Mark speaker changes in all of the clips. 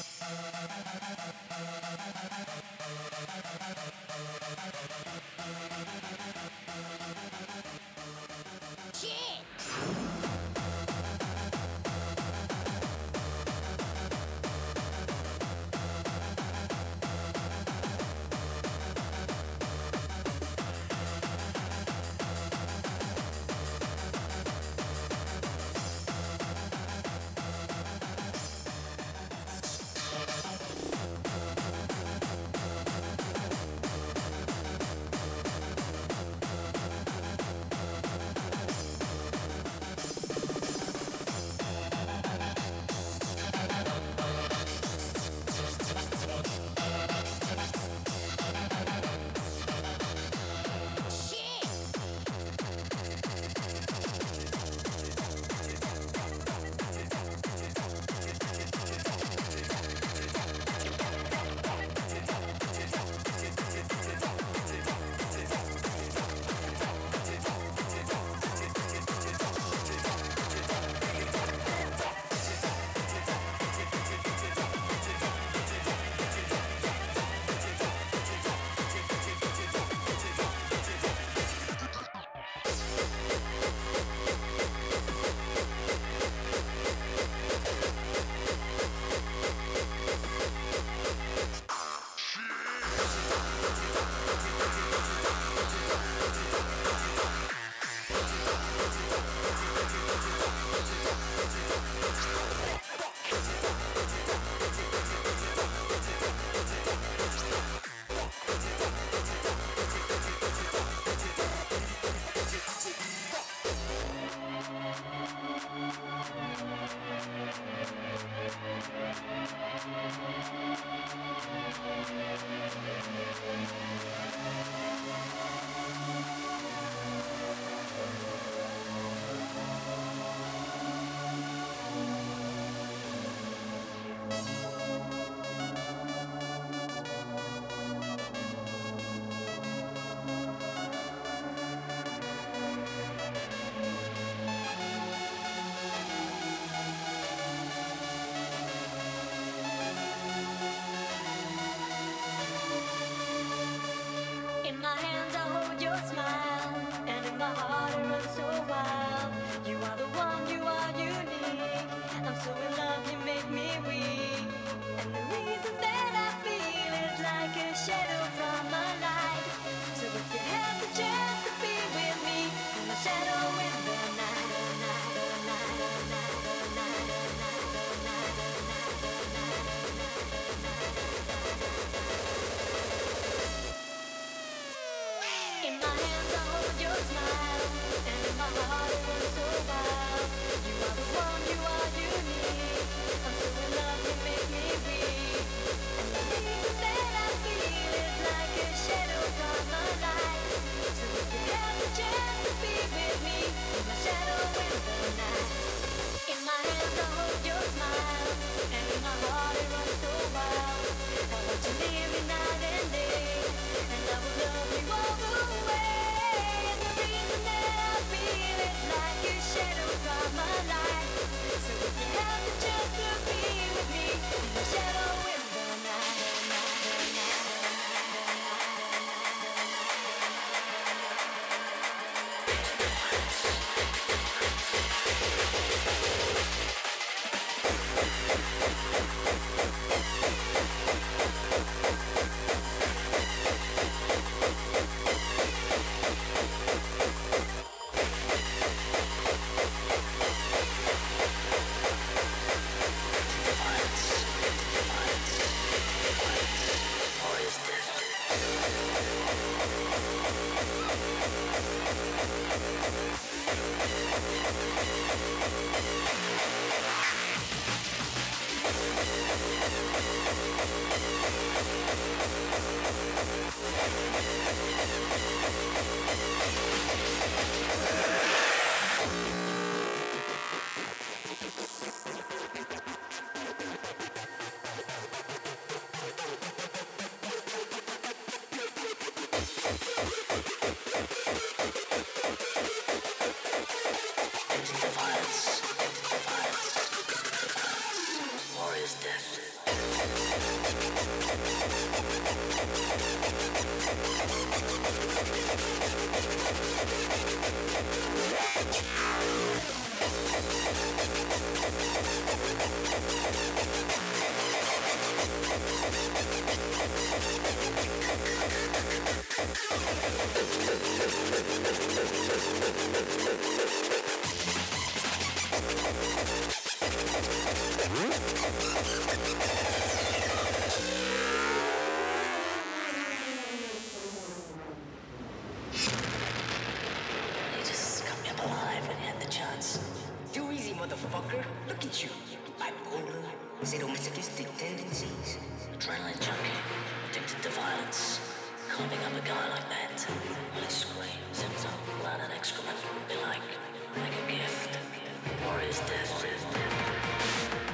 Speaker 1: バイバイバイ。You have the chance to be with me. No shadow. climbing up a guy like that. I screams, since all blood and
Speaker 2: excrement would be like, like a gift, or his death. Or his death.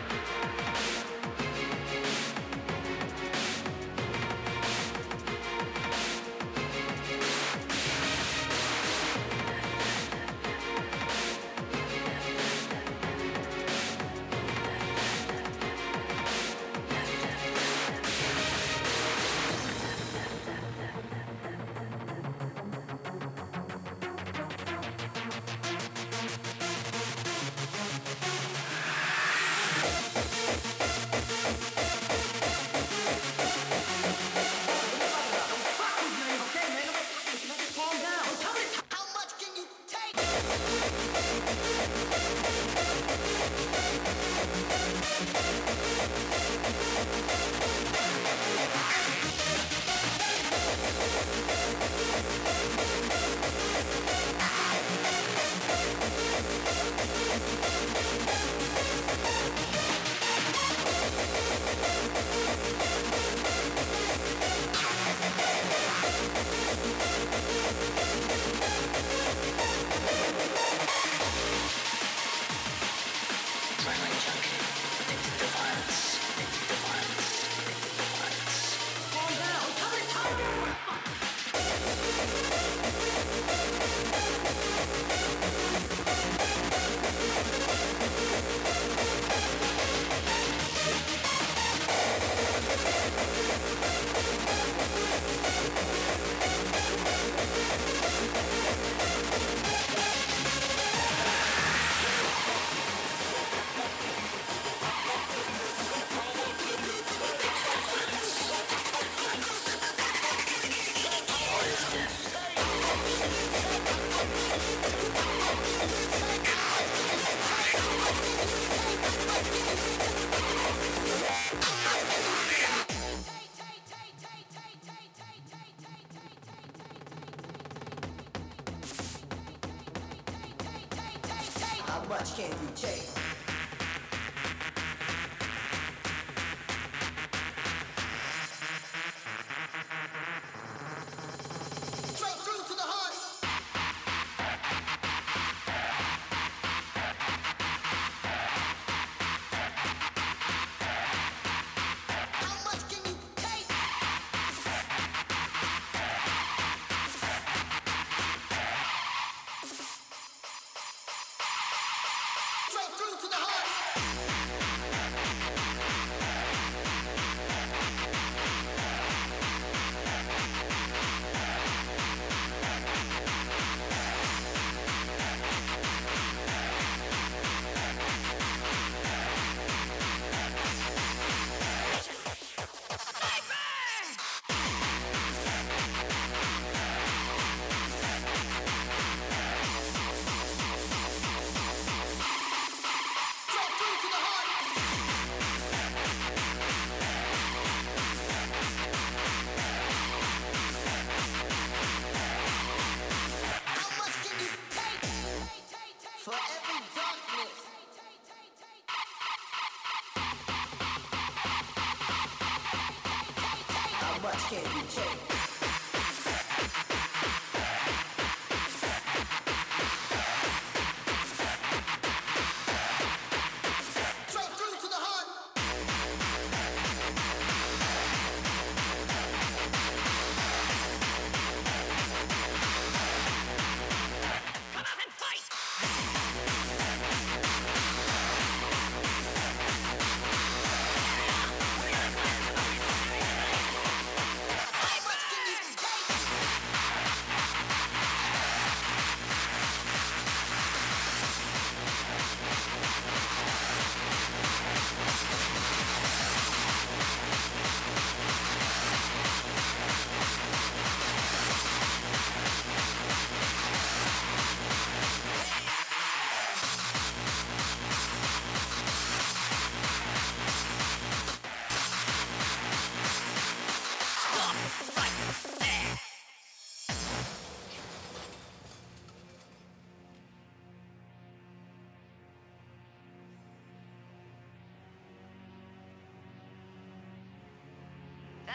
Speaker 2: How
Speaker 3: much can you take?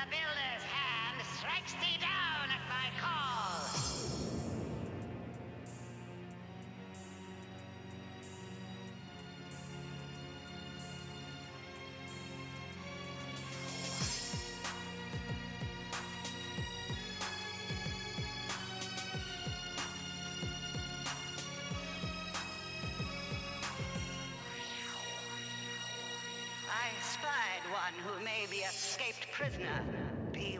Speaker 3: The builder's hand strikes thee down at my call. I spied one who may be escaped prisoner. Be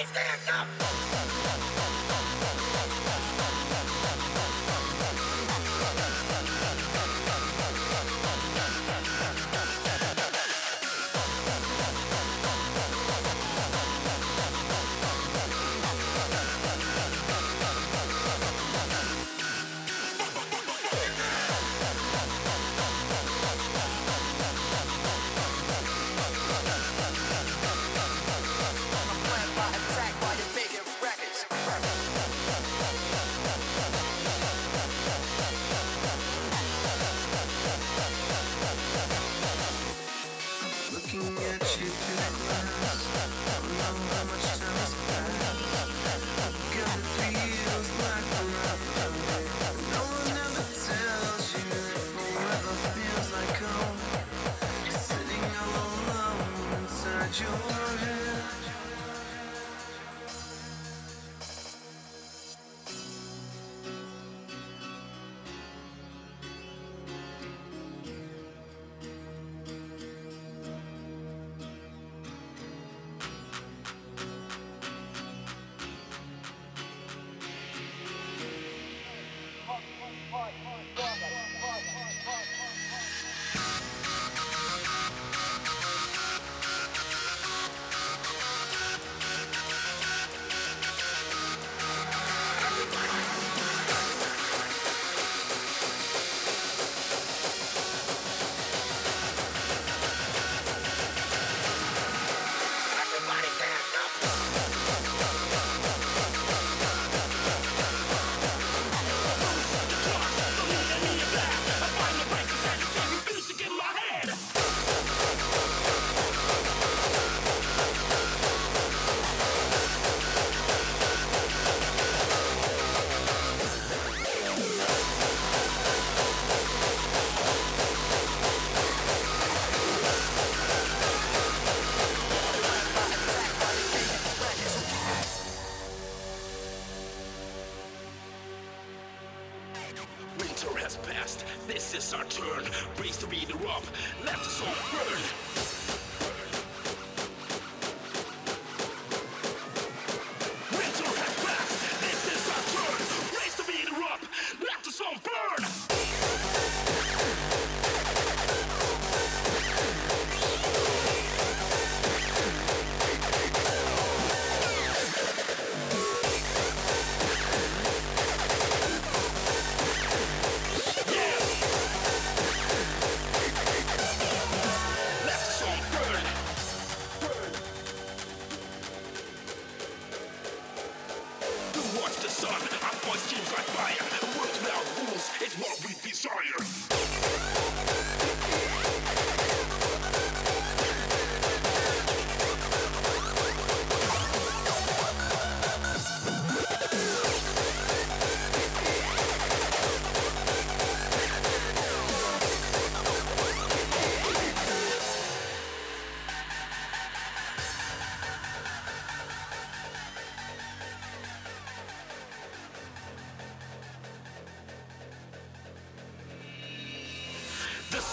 Speaker 4: Everybody stand up.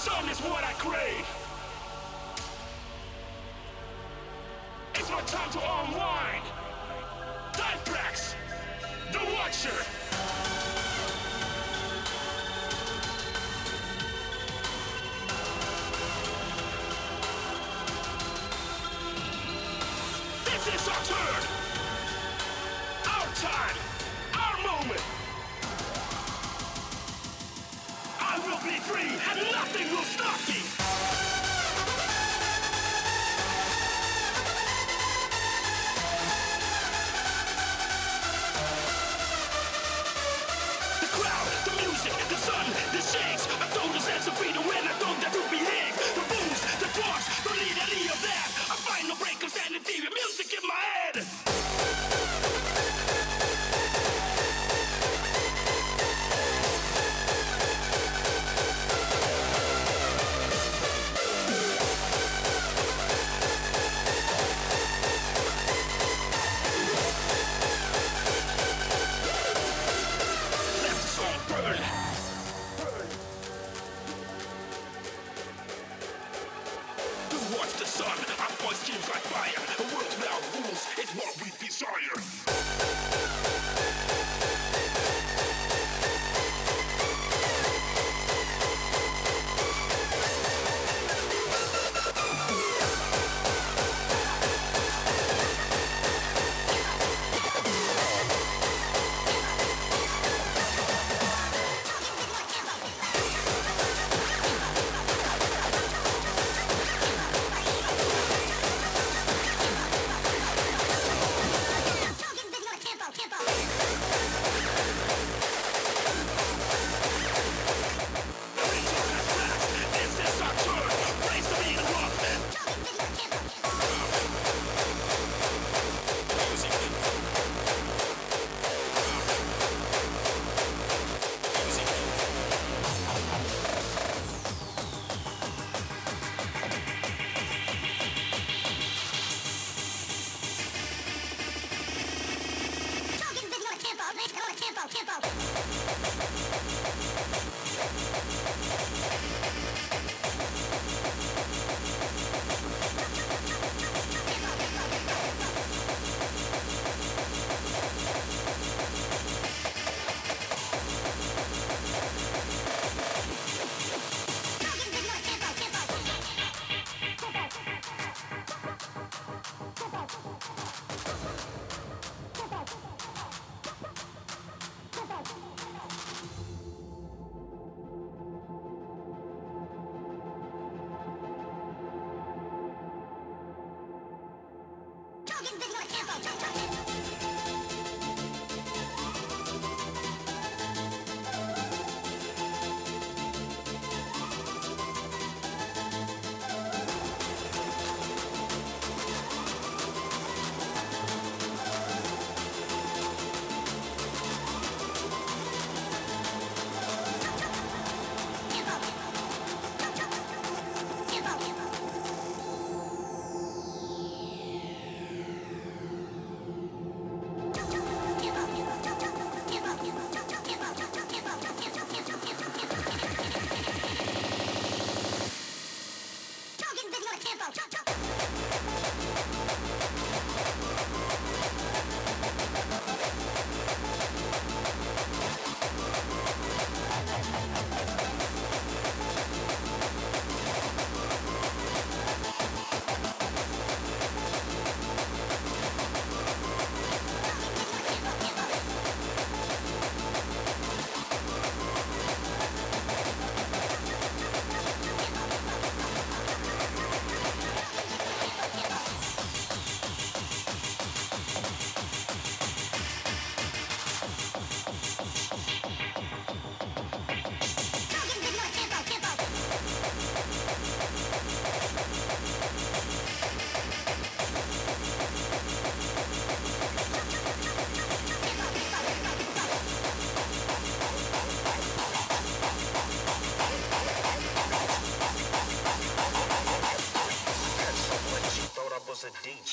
Speaker 4: sun is what I
Speaker 5: crave.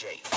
Speaker 5: A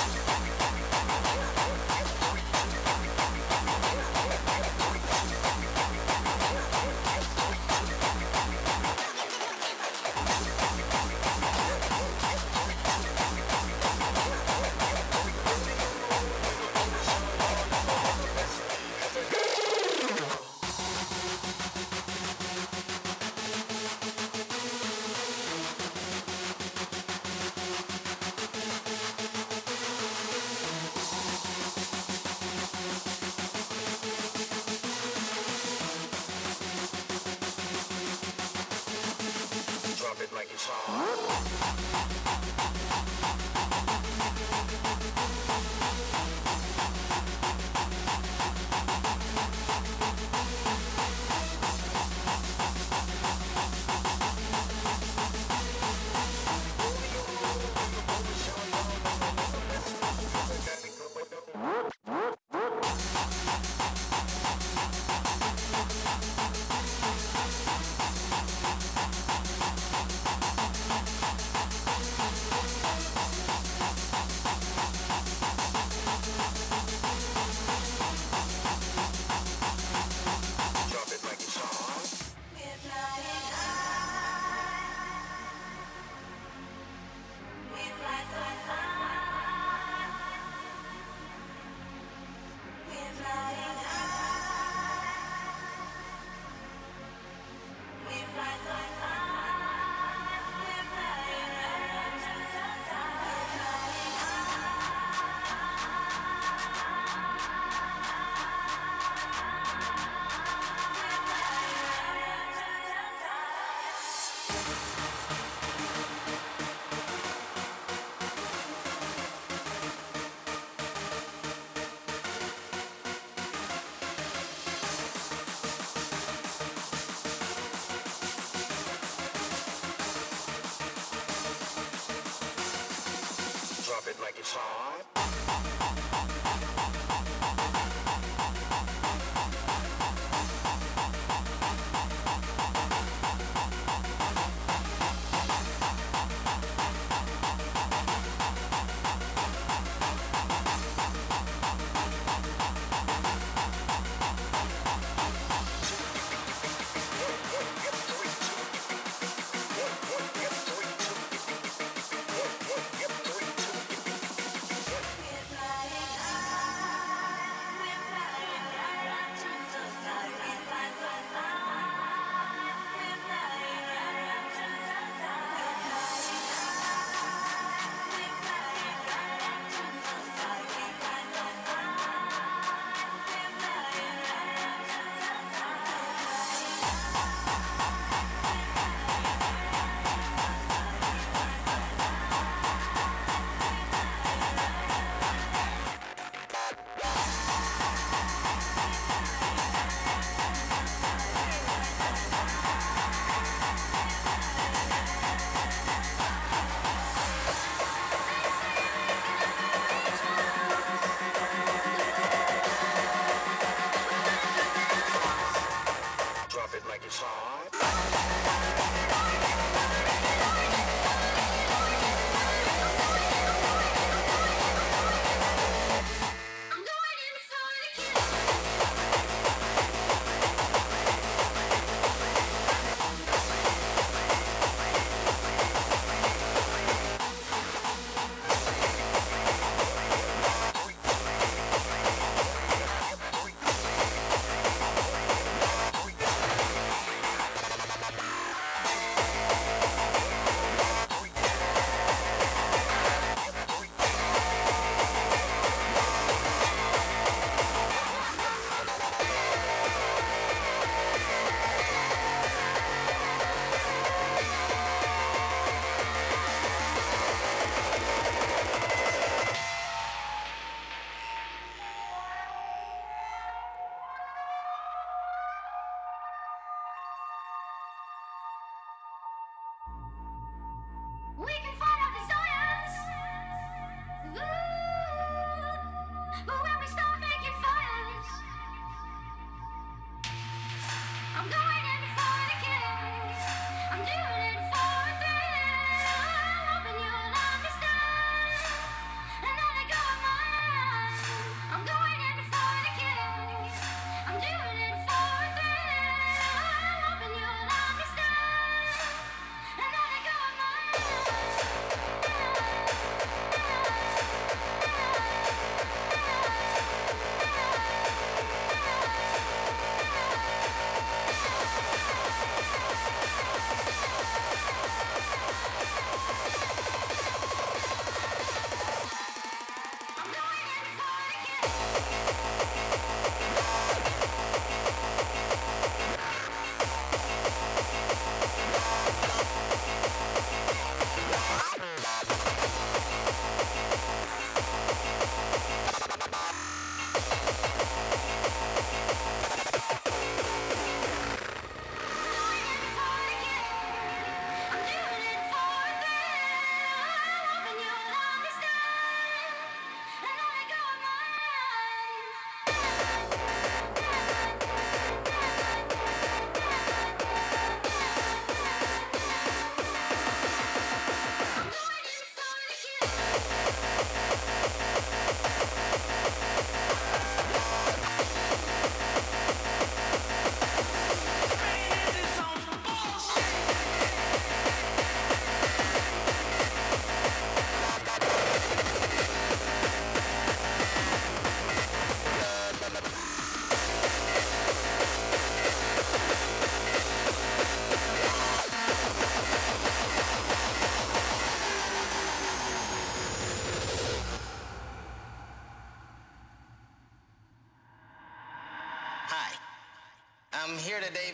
Speaker 5: Like
Speaker 6: it's on.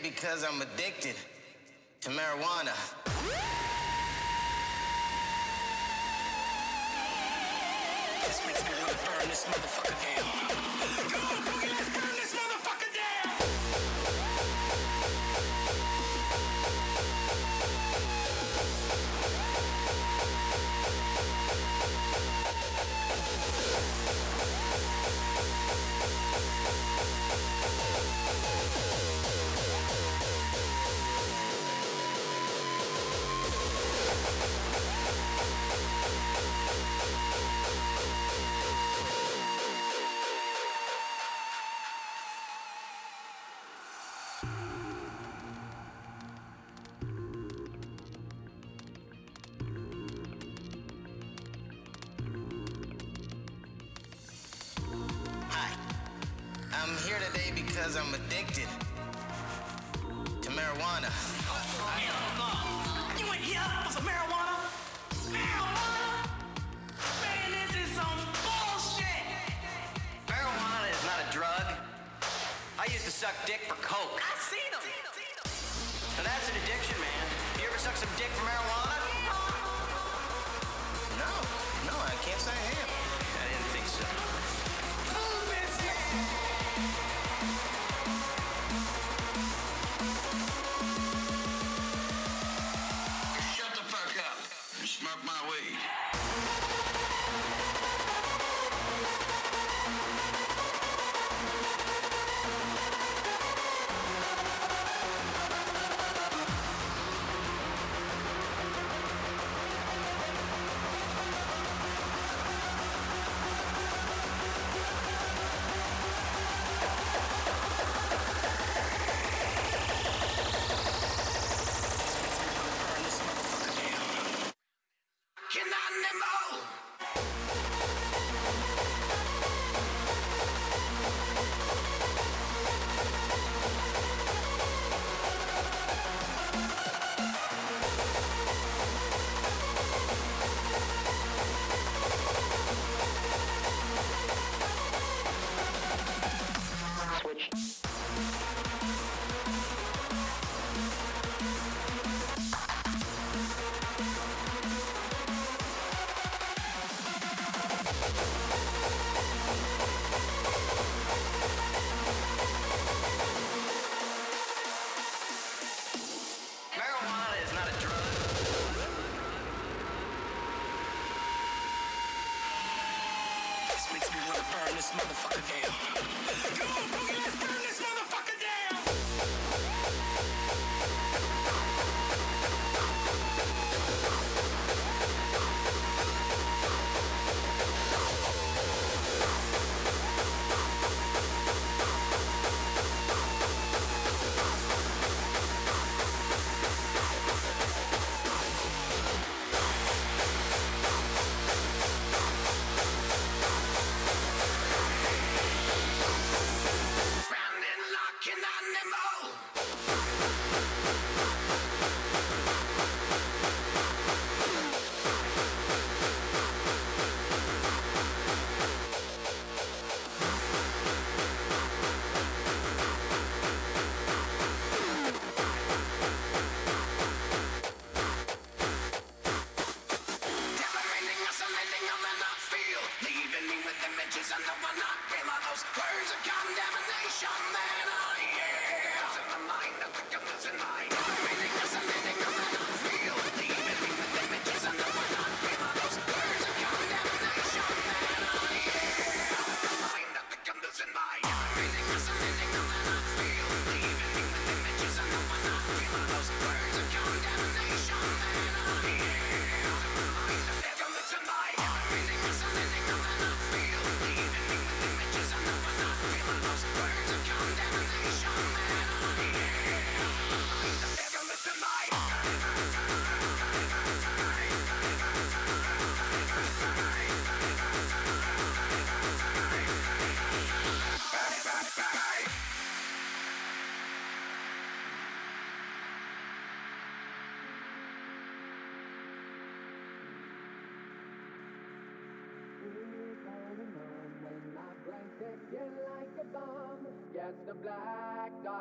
Speaker 6: Because I'm addicted to marijuana.
Speaker 4: This makes me wanna burn this motherfucker down.
Speaker 6: Marijuana.
Speaker 4: You ain't here for some marijuana? Marijuana? Man, this is some bullshit.
Speaker 7: Marijuana is not a drug. I used to suck dick for coke.
Speaker 4: I seen them.
Speaker 7: And that's an addiction, man. You ever suck some dick for marijuana?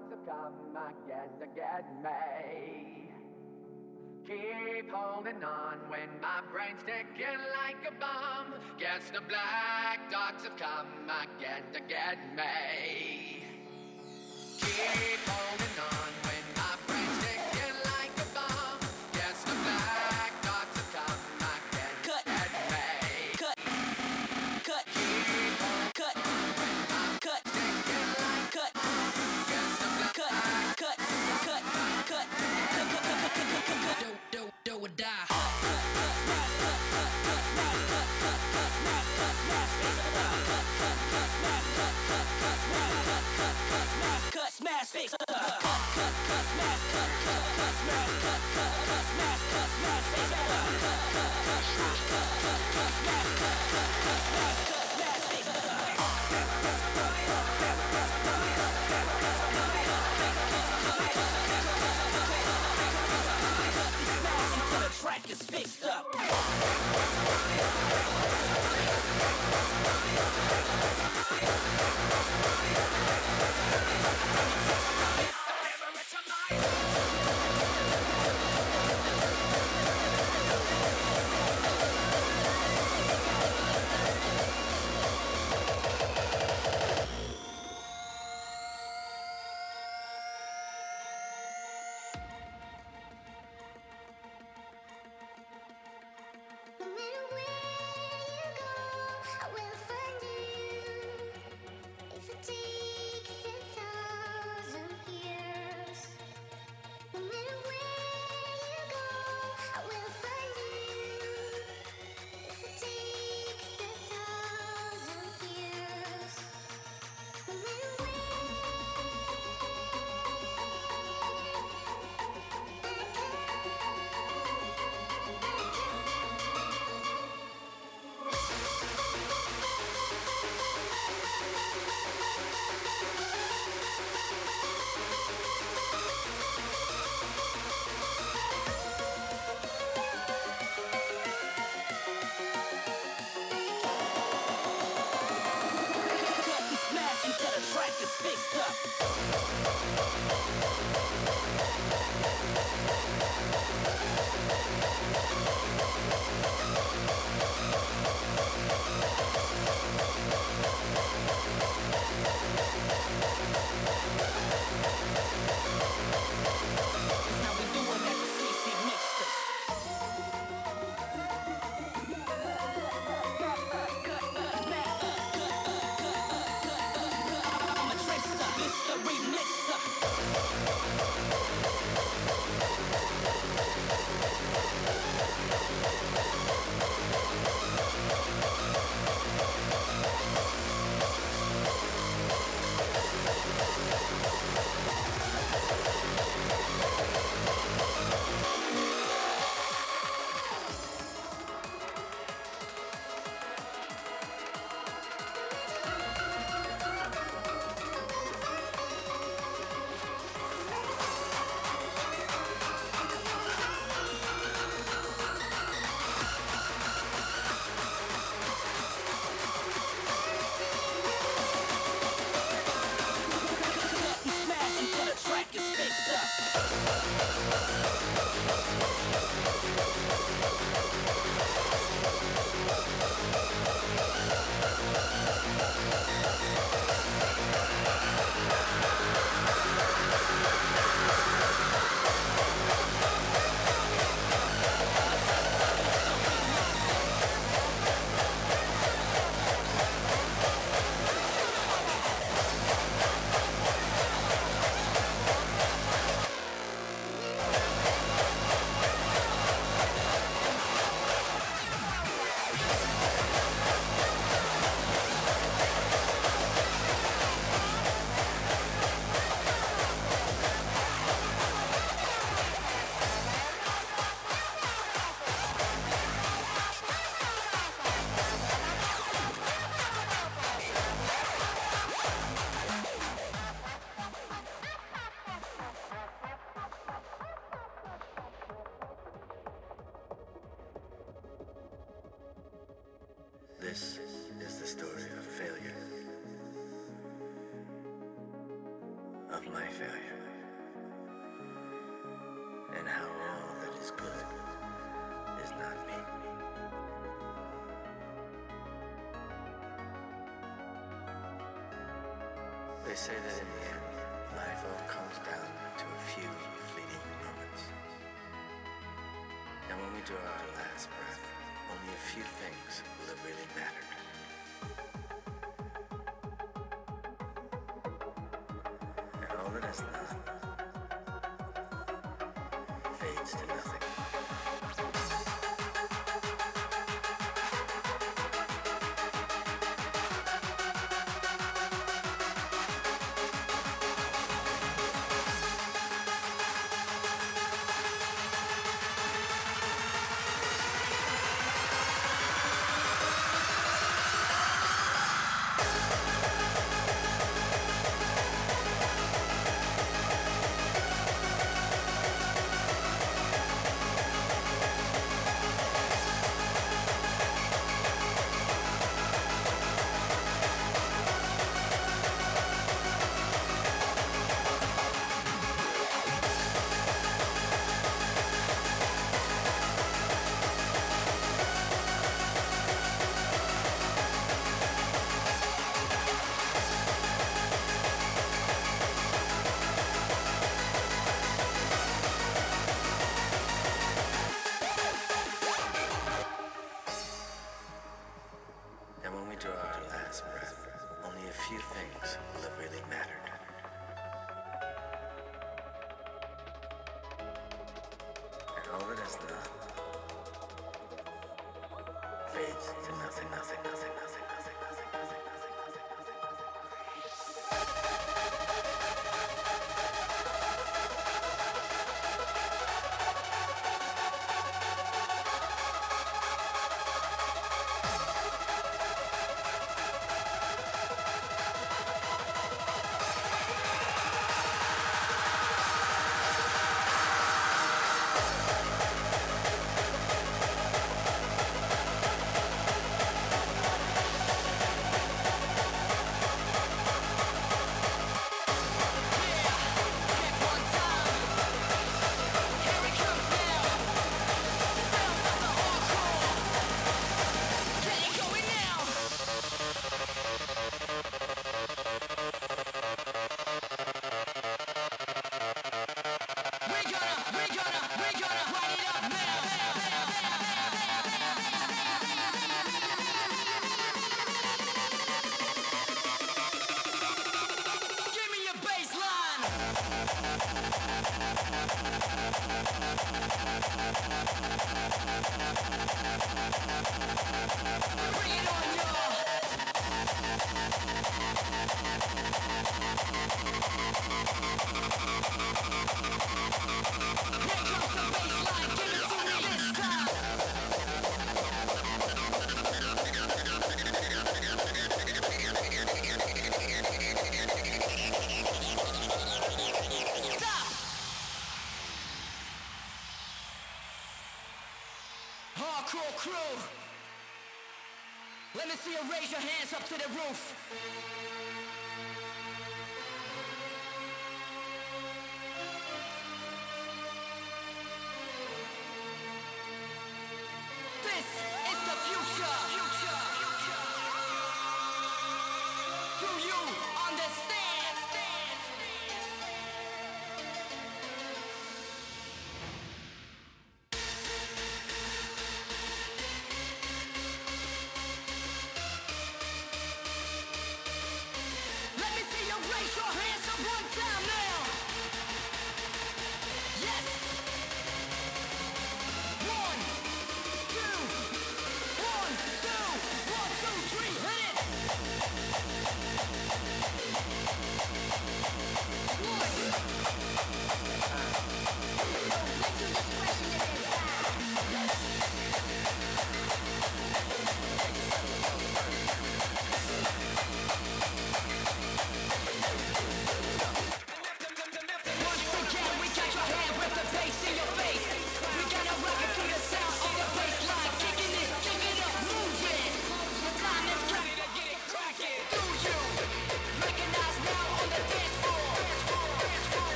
Speaker 4: lots come
Speaker 8: again to get me. Keep holding on when my brain's ticking like a bomb. Guess the black dogs have come again to get me. Keep holding on.
Speaker 9: fixed up.
Speaker 10: Say that in the end, life all comes down to a few fleeting moments. And when we draw our last breath, only a few things will have really mattered. And all that is not fades to nothing. Mattered. And all that is not fades to nothing, nothing, nothing,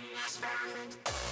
Speaker 4: in my spine.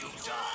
Speaker 4: You die.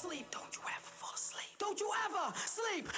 Speaker 8: Fall asleep. Don't you ever fall asleep. Don't you ever sleep.